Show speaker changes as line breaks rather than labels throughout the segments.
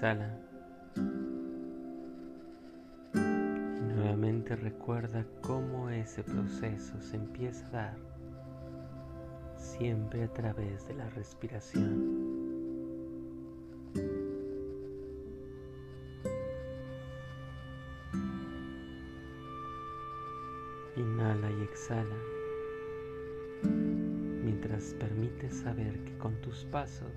Exhala. Y nuevamente recuerda cómo ese proceso se empieza a dar siempre a través de la respiración. Inhala y exhala mientras permites saber que con tus pasos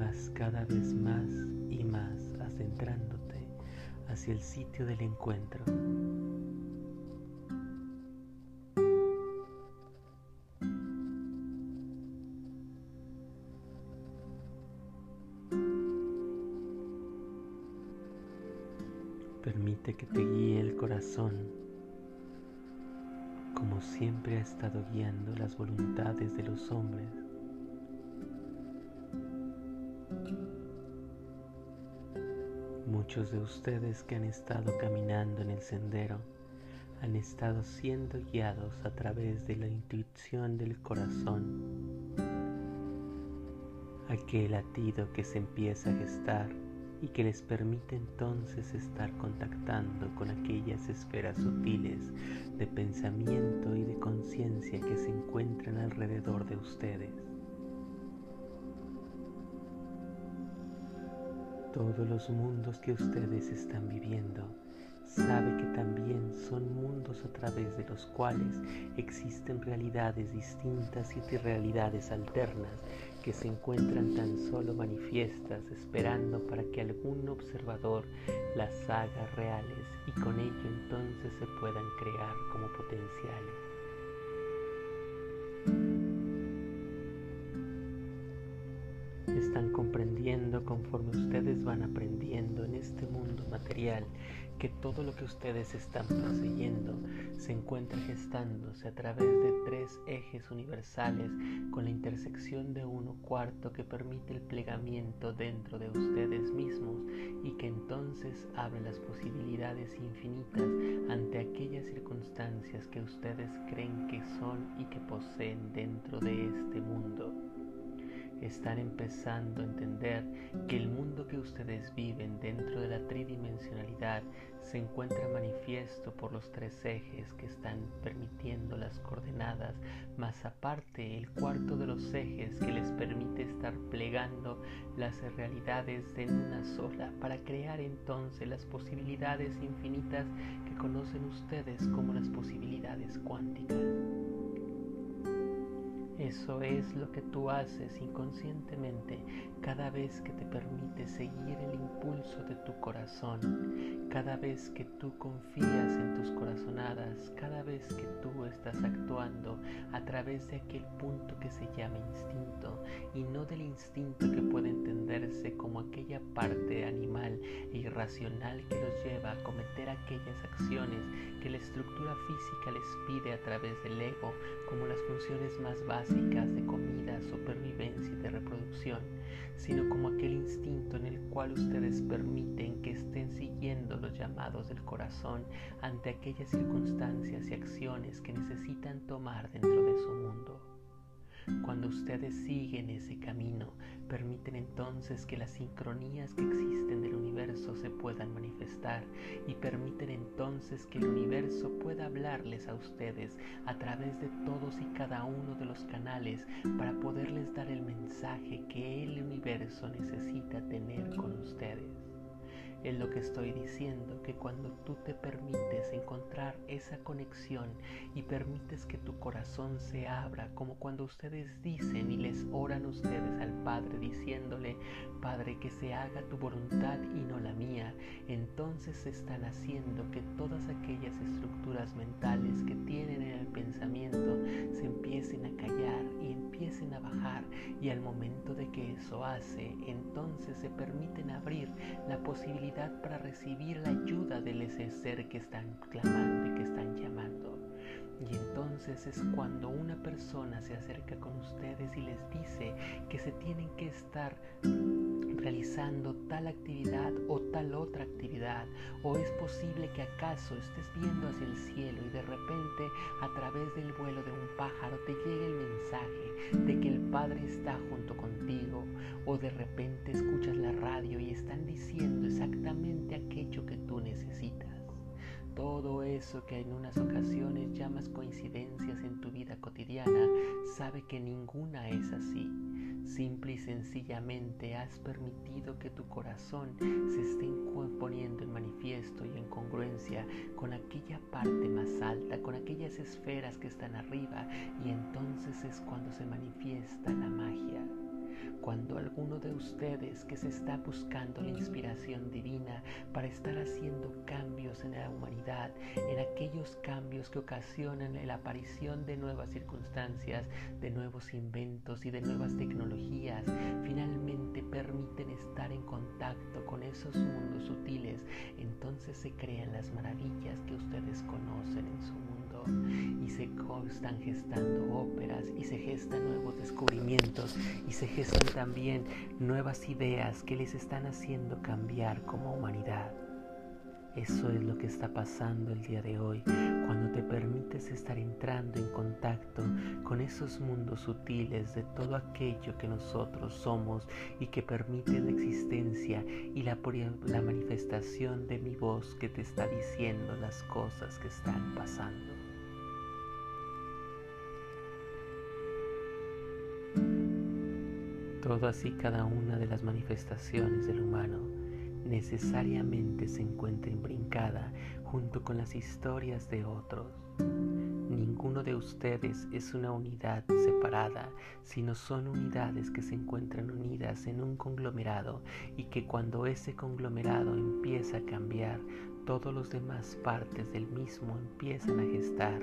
vas cada vez más y más adentrándote hacia el sitio del encuentro. Permite que te guíe el corazón como siempre ha estado guiando las voluntades de los hombres. Muchos de ustedes que han estado caminando en el sendero han estado siendo guiados a través de la intuición del corazón, aquel latido que se empieza a gestar y que les permite entonces estar contactando con aquellas esferas sutiles de pensamiento y de conciencia que se encuentran alrededor de ustedes. Todos los mundos que ustedes están viviendo sabe que también son mundos a través de los cuales existen realidades distintas y realidades alternas que se encuentran tan solo manifiestas esperando para que algún observador las haga reales y con ello entonces se puedan crear como potenciales. Están comprendiendo conforme ustedes van aprendiendo en este mundo material que todo lo que ustedes están poseyendo se encuentra gestándose a través de tres ejes universales con la intersección de uno cuarto que permite el plegamiento dentro de ustedes mismos y que entonces abre las posibilidades infinitas ante aquellas circunstancias que ustedes creen que son y que poseen dentro de este mundo están empezando a entender que el mundo que ustedes viven dentro de la tridimensionalidad se encuentra manifiesto por los tres ejes que están permitiendo las coordenadas, más aparte el cuarto de los ejes que les permite estar plegando las realidades en una sola para crear entonces las posibilidades infinitas que conocen ustedes como las posibilidades cuánticas. Eso es lo que tú haces inconscientemente cada vez que te permites seguir el impulso de tu corazón, cada vez que tú confías en tus corazonadas, cada vez que tú estás actuando a través de aquel punto que se llama instinto y no del instinto que puede entenderse como aquella parte animal e irracional que los lleva a cometer aquellas acciones que la estructura física les pide a través del ego como las funciones más básicas de comida, supervivencia y de reproducción, sino como aquel instinto en el cual ustedes permiten que estén siguiendo los llamados del corazón ante aquellas circunstancias y acciones que necesitan tomar dentro de su mundo. Cuando ustedes siguen ese camino, permiten entonces que las sincronías que existen del universo se puedan manifestar y permiten entonces que el universo pueda hablarles a ustedes a través de todos y cada uno de los canales para poderles dar el mensaje que el universo necesita tener con ustedes. Es lo que estoy diciendo, que cuando tú te permites encontrar esa conexión y permites que tu corazón se abra, como cuando ustedes dicen y les oran ustedes al Padre diciéndole, Padre, que se haga tu voluntad y no la mía, entonces están haciendo que todas aquellas estructuras mentales que tienen en el pensamiento se empiecen a callar y empiecen a bajar y al momento de que eso hace, entonces se permiten abrir la posibilidad para recibir la ayuda del ese ser que están clamando y que están llamando. Y entonces es cuando una persona se acerca con ustedes y les dice que se tienen que estar realizando tal actividad o tal otra actividad? ¿O es posible que acaso estés viendo hacia el cielo y de repente a través del vuelo de un pájaro te llegue el mensaje de que el Padre está junto contigo? ¿O de repente escuchas la radio y están diciendo exactamente aquello que tú necesitas? Todo eso que en unas ocasiones llamas coincidencias en tu vida cotidiana, sabe que ninguna es así. Simple y sencillamente has permitido que tu corazón se esté poniendo en manifiesto y en congruencia con aquella parte más alta, con aquellas esferas que están arriba y entonces es cuando se manifiesta la magia cuando alguno de ustedes que se está buscando la inspiración divina para estar haciendo cambios en la humanidad, en aquellos cambios que ocasionan la aparición de nuevas circunstancias, de nuevos inventos y de nuevas tecnologías, finalmente permiten estar en contacto con esos mundos sutiles, entonces se crean las maravillas que ustedes conocen en su mundo. Y se están gestando óperas y se gestan nuevos descubrimientos y se gestan también nuevas ideas que les están haciendo cambiar como humanidad. Eso es lo que está pasando el día de hoy cuando te permites estar entrando en contacto con esos mundos sutiles de todo aquello que nosotros somos y que permite la existencia y la, la manifestación de mi voz que te está diciendo las cosas que están pasando. Todo así cada una de las manifestaciones del humano necesariamente se encuentra imbrincada junto con las historias de otros. Ninguno de ustedes es una unidad separada, sino son unidades que se encuentran unidas en un conglomerado y que cuando ese conglomerado empieza a cambiar, todos los demás partes del mismo empiezan a gestar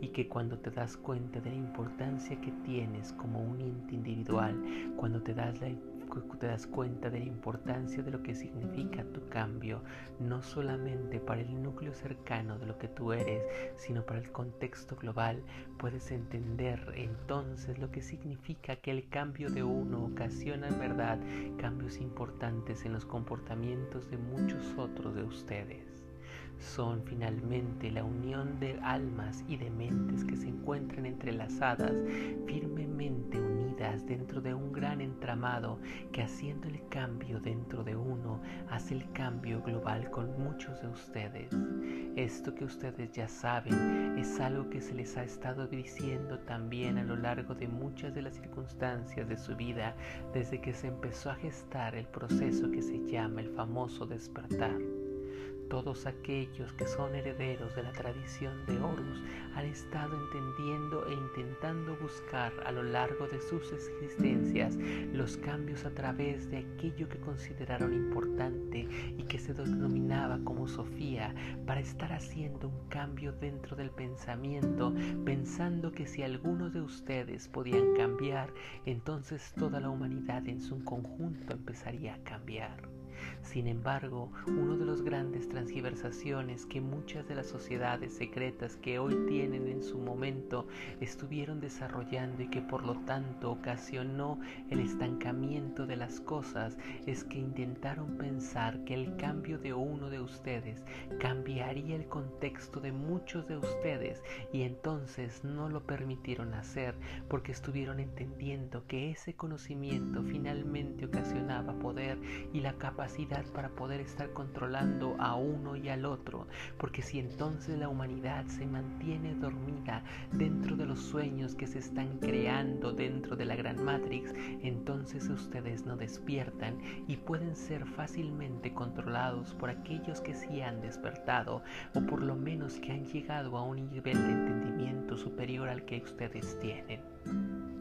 y que cuando te das cuenta de la importancia que tienes como un ente individual, cuando te das te das cuenta de la importancia de lo que significa tu cambio, no solamente para el núcleo cercano de lo que tú eres, sino para el contexto global, puedes entender entonces lo que significa que el cambio de uno ocasiona en verdad cambios importantes en los comportamientos de muchos otros de ustedes son finalmente la unión de almas y de mentes que se encuentran entrelazadas, firmemente unidas dentro de un gran entramado que haciendo el cambio dentro de uno hace el cambio global con muchos de ustedes. Esto que ustedes ya saben es algo que se les ha estado diciendo también a lo largo de muchas de las circunstancias de su vida desde que se empezó a gestar el proceso que se llama el famoso despertar. Todos aquellos que son herederos de la tradición de Horus han estado entendiendo e intentando buscar a lo largo de sus existencias los cambios a través de aquello que consideraron importante y que se denominaba como Sofía para estar haciendo un cambio dentro del pensamiento, pensando que si algunos de ustedes podían cambiar, entonces toda la humanidad en su conjunto empezaría a cambiar. Sin embargo, uno de los grandes transgiversaciones que muchas de las sociedades secretas que hoy tienen en su momento estuvieron desarrollando y que por lo tanto ocasionó el estancamiento de las cosas es que intentaron pensar que el cambio de uno de ustedes cambiaría el contexto de muchos de ustedes y entonces no lo permitieron hacer porque estuvieron entendiendo que ese conocimiento finalmente ocasionaba poder y la capacidad para poder estar controlando a uno y al otro, porque si entonces la humanidad se mantiene dormida dentro de los sueños que se están creando dentro de la gran Matrix, entonces ustedes no despiertan y pueden ser fácilmente controlados por aquellos que sí han despertado o por lo menos que han llegado a un nivel de entendimiento superior al que ustedes tienen.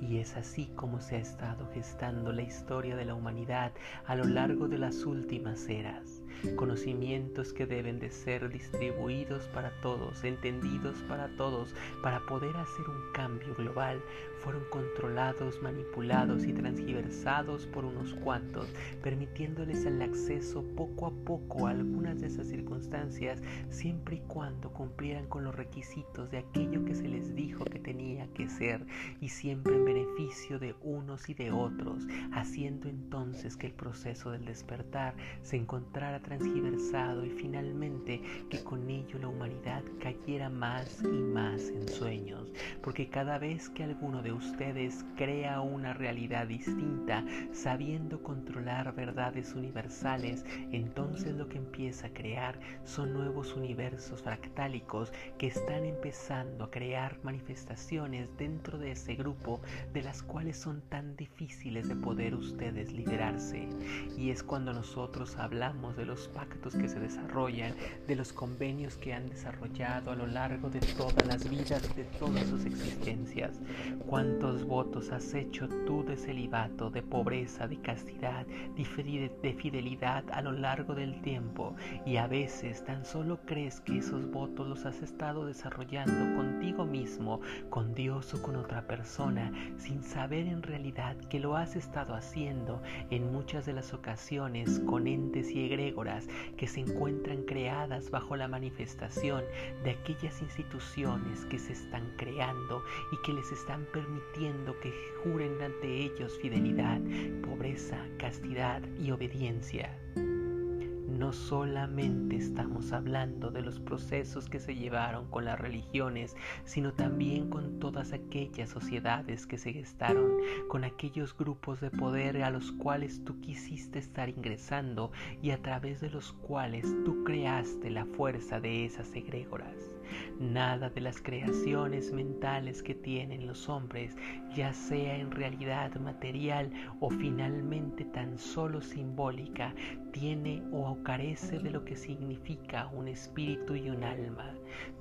Y es así como se ha estado gestando la historia de la humanidad a lo largo de las últimas eras conocimientos que deben de ser distribuidos para todos, entendidos para todos, para poder hacer un cambio global, fueron controlados, manipulados y transgiversados por unos cuantos, permitiéndoles el acceso poco a poco a algunas de esas circunstancias, siempre y cuando cumplieran con los requisitos de aquello que se les dijo que tenía que ser y siempre en beneficio de unos y de otros, haciendo entonces que el proceso del despertar se encontrara transgiversado y finalmente que con ello la humanidad cayera más y más en sueños, porque cada vez que alguno de ustedes crea una realidad distinta, sabiendo controlar verdades universales, entonces lo que empieza a crear son nuevos universos fractálicos que están empezando a crear manifestaciones dentro de ese grupo de las cuales son tan difíciles de poder ustedes liberarse. Y es cuando nosotros hablamos de los pactos que se desarrollan, de los convenios que han desarrollado a lo largo de todas las vidas, de todas sus existencias. ¿Cuántos votos has hecho tú de celibato, de pobreza, de castidad, de fidelidad a lo largo del tiempo? Y a veces tan solo crees que esos votos los has estado desarrollando contigo mismo, con Dios o con otra persona, sin saber en realidad que lo has estado haciendo en muchas de las ocasiones con entes y que se encuentran creadas bajo la manifestación de aquellas instituciones que se están creando y que les están permitiendo que juren ante ellos fidelidad, pobreza, castidad y obediencia no solamente estamos hablando de los procesos que se llevaron con las religiones, sino también con todas aquellas sociedades que se gestaron, con aquellos grupos de poder a los cuales tú quisiste estar ingresando y a través de los cuales tú creaste la fuerza de esas egrégoras. Nada de las creaciones mentales que tienen los hombres, ya sea en realidad material o finalmente tan solo simbólica, tiene o carece de lo que significa un espíritu y un alma.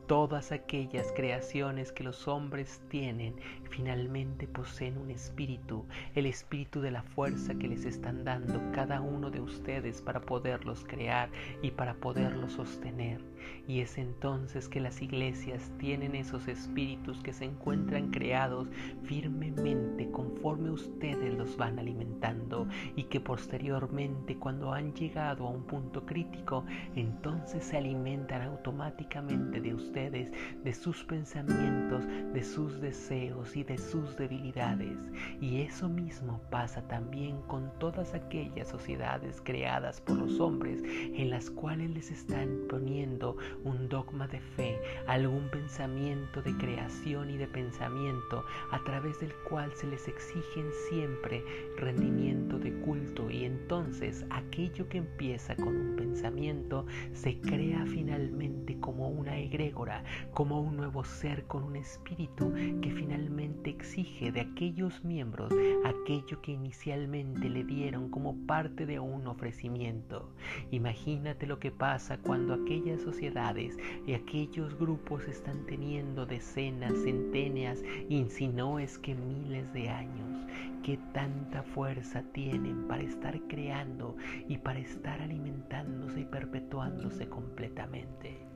Todas aquellas creaciones que los hombres tienen finalmente poseen un espíritu, el espíritu de la fuerza que les están dando cada uno de ustedes para poderlos crear y para poderlos sostener. Y es entonces que las iglesias tienen esos espíritus que se encuentran creados firmemente conforme ustedes los van alimentando y que posteriormente cuando han llegado a un punto crítico, entonces se alimentan automáticamente de ustedes de sus pensamientos, de sus deseos y de sus debilidades. Y eso mismo pasa también con todas aquellas sociedades creadas por los hombres en las cuales les están poniendo un dogma de fe, algún pensamiento de creación y de pensamiento a través del cual se les exigen siempre rendimiento de culto y entonces aquello que empieza con un pensamiento se crea finalmente como una egregora como un nuevo ser con un espíritu que finalmente exige de aquellos miembros aquello que inicialmente le dieron como parte de un ofrecimiento. Imagínate lo que pasa cuando aquellas sociedades y aquellos grupos están teniendo decenas, centenas y si no es que miles de años. ¿Qué tanta fuerza tienen para estar creando y para estar alimentándose y perpetuándose completamente?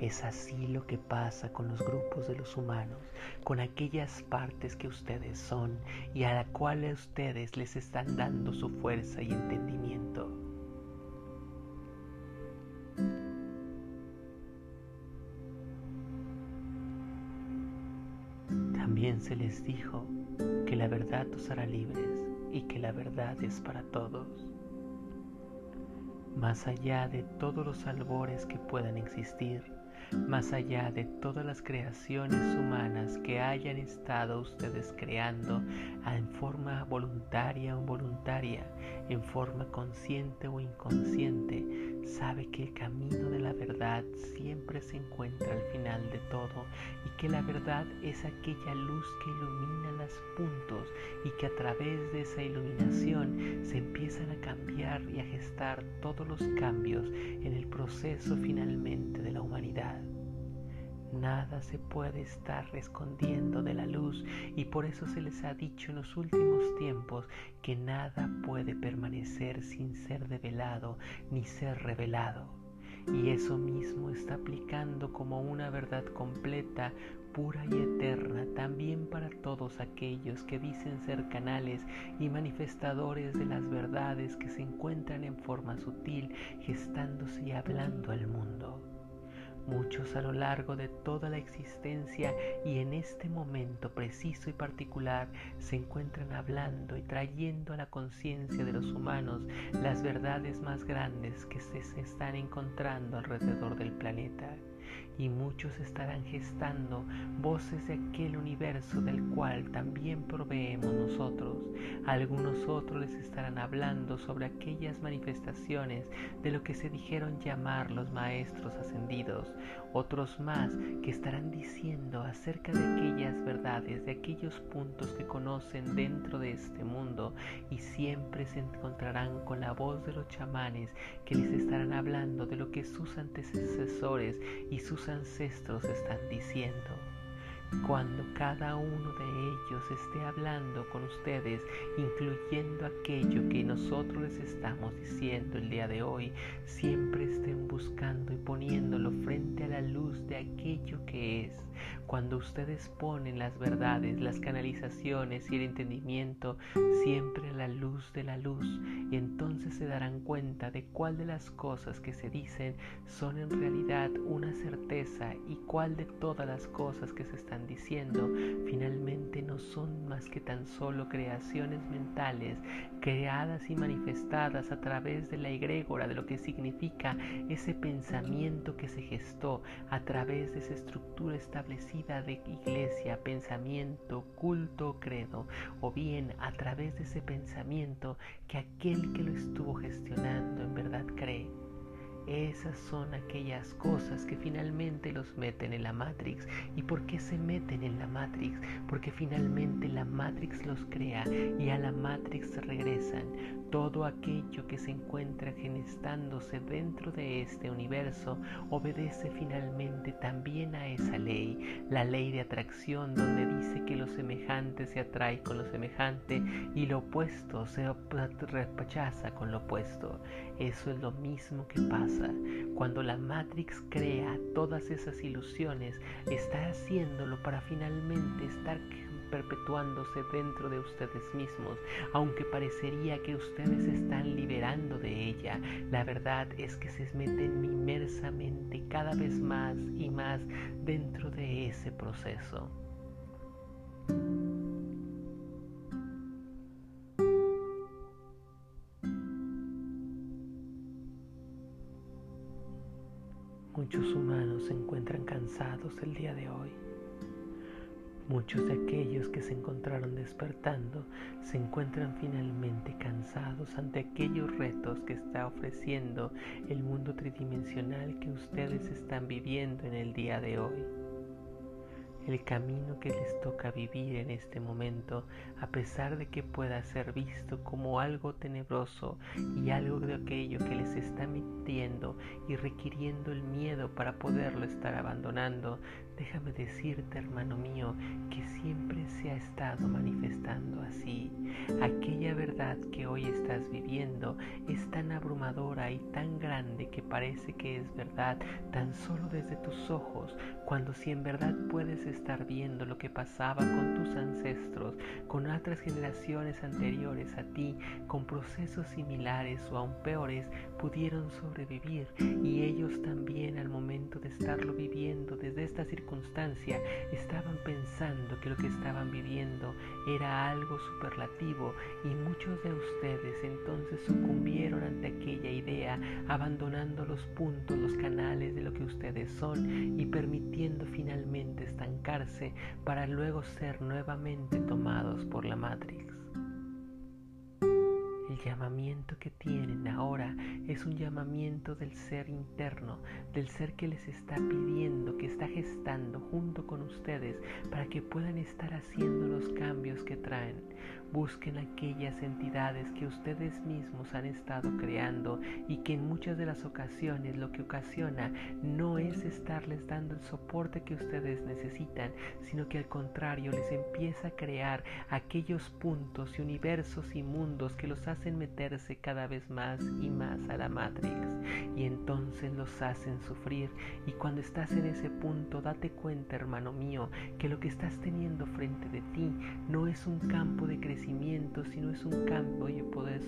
Es así lo que pasa con los grupos de los humanos, con aquellas partes que ustedes son y a la cual ustedes les están dando su fuerza y entendimiento. También se les dijo que la verdad os hará libres y que la verdad es para todos. Más allá de todos los albores que puedan existir, más allá de todas las creaciones humanas que hayan estado ustedes creando en forma voluntaria o involuntaria, en forma consciente o inconsciente, sabe que el camino de la verdad siempre se encuentra al final de todo y que la verdad es aquella luz que ilumina los puntos y que a través de esa iluminación se empiezan a cambiar y a gestar todos los cambios en el proceso finalmente de la humanidad. Nada se puede estar escondiendo de la luz y por eso se les ha dicho en los últimos tiempos que nada puede permanecer sin ser develado ni ser revelado. Y eso mismo está aplicando como una verdad completa, pura y eterna también para todos aquellos que dicen ser canales y manifestadores de las verdades que se encuentran en forma sutil, gestándose y hablando al mundo. Muchos a lo largo de toda la existencia y en este momento preciso y particular se encuentran hablando y trayendo a la conciencia de los humanos las verdades más grandes que se están encontrando alrededor del planeta y muchos estarán gestando voces de aquel universo del cual también proveemos nosotros. Algunos otros les estarán hablando sobre aquellas manifestaciones de lo que se dijeron llamar los maestros ascendidos. Otros más que estarán diciendo acerca de aquellas verdades, de aquellos puntos que conocen dentro de este mundo y siempre se encontrarán con la voz de los chamanes que les estarán hablando de lo que sus antecesores sus ancestros están diciendo. Cuando cada uno de ellos esté hablando con ustedes, incluyendo aquello que nosotros les estamos diciendo el día de hoy, siempre estén buscando y poniéndolo frente a la luz de aquello que es. Cuando ustedes ponen las verdades, las canalizaciones y el entendimiento siempre a la luz de la luz, y entonces se darán cuenta de cuál de las cosas que se dicen son en realidad una certeza y cuál de todas las cosas que se están diciendo finalmente no son más que tan solo creaciones mentales creadas y manifestadas a través de la egrégora de lo que significa ese pensamiento que se gestó a través de esa estructura establecida de iglesia, pensamiento, culto, credo, o bien a través de ese pensamiento que aquel que lo estuvo gestionando en verdad cree. Esas son aquellas cosas que finalmente los meten en la Matrix. ¿Y por qué se meten en la Matrix? Porque finalmente la Matrix los crea y a la Matrix regresan. Todo aquello que se encuentra gestándose dentro de este universo obedece finalmente también a esa ley, la ley de atracción donde dice que lo semejante se atrae con lo semejante y lo opuesto se rechaza con lo opuesto. Eso es lo mismo que pasa cuando la Matrix crea todas esas ilusiones, está haciéndolo para finalmente estar perpetuándose dentro de ustedes mismos, aunque parecería que ustedes están liberando de ella. La verdad es que se meten inmersamente cada vez más y más dentro de ese proceso. Muchos humanos se encuentran cansados el día de hoy. Muchos de aquellos que se encontraron despertando se encuentran finalmente cansados ante aquellos retos que está ofreciendo el mundo tridimensional que ustedes están viviendo en el día de hoy el camino que les toca vivir en este momento, a pesar de que pueda ser visto como algo tenebroso y algo de aquello que les está mintiendo y requiriendo el miedo para poderlo estar abandonando, déjame decirte, hermano mío, que siempre se ha estado manifestando así. Aquella verdad que hoy estás viviendo es tan abrumadora y tan grande que parece que es verdad tan solo desde tus ojos, cuando si en verdad puedes estar viendo lo que pasaba con tus ancestros, con otras generaciones anteriores a ti, con procesos similares o aún peores, pudieron sobrevivir y ellos también al momento de estarlo viviendo desde esta circunstancia estaban pensando que lo que estaban viviendo era algo superlativo y muchos de ustedes entonces sucumbieron ante aquella idea abandonando los puntos, los canales de lo que ustedes son y permitiendo finalmente estancar para luego ser nuevamente tomados por la Matrix. El llamamiento que tienen ahora es un llamamiento del ser interno, del ser que les está pidiendo, que está gestando junto con ustedes para que puedan estar haciendo los cambios que traen. Busquen aquellas entidades que ustedes mismos han estado creando y que en muchas de las ocasiones lo que ocasiona no es estarles dando el soporte que ustedes necesitan, sino que al contrario les empieza a crear aquellos puntos y universos y mundos que los hacen hacen meterse cada vez más y más a la Matrix y entonces los hacen sufrir. Y cuando estás en ese punto, date cuenta, hermano mío, que lo que estás teniendo frente de ti no es un campo de crecimiento, sino es un campo de poder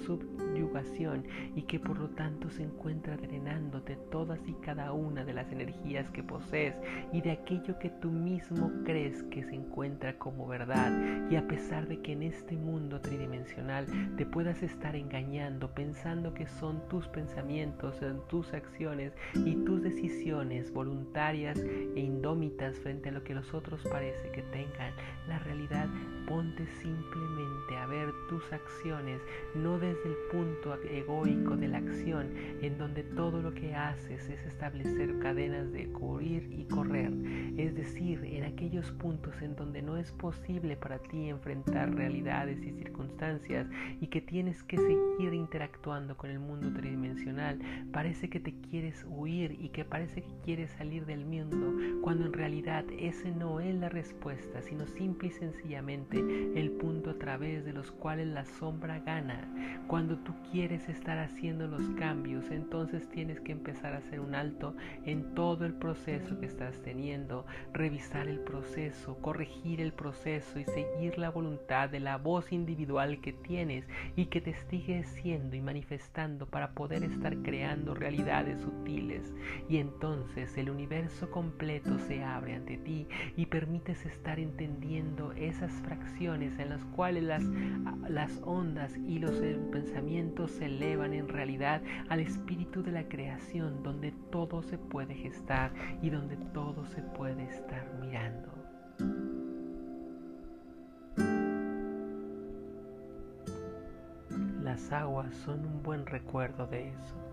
y que por lo tanto se encuentra drenándote todas y cada una de las energías que posees y de aquello que tú mismo crees que se encuentra como verdad. Y a pesar de que en este mundo tridimensional te puedas estar engañando pensando que son tus pensamientos, tus acciones y tus decisiones voluntarias e indómitas frente a lo que los otros parece que tengan, la realidad ponte simplemente a ver tus acciones, no desde el punto egoico de la acción, en donde todo lo que haces es establecer cadenas de correr y correr, es decir, en aquellos puntos en donde no es posible para ti enfrentar realidades y circunstancias y que tienes que seguir interactuando con el mundo tridimensional, parece que te quieres huir y que parece que quieres salir del mundo, cuando en realidad ese no es la respuesta, sino simple y sencillamente el punto a través de los cuales la sombra gana. Cuando tú quieres estar haciendo los cambios, entonces tienes que empezar a hacer un alto en todo el proceso que estás teniendo, revisar el proceso, corregir el proceso y seguir la voluntad de la voz individual que tienes y que te sigue siendo y manifestando para poder estar creando realidades sutiles. Y entonces el universo completo se abre ante ti y permites estar entendiendo esas fracciones en las cuales las, las ondas y los se elevan en realidad al espíritu de la creación donde todo se puede gestar y donde todo se puede estar mirando. Las aguas son un buen recuerdo de eso.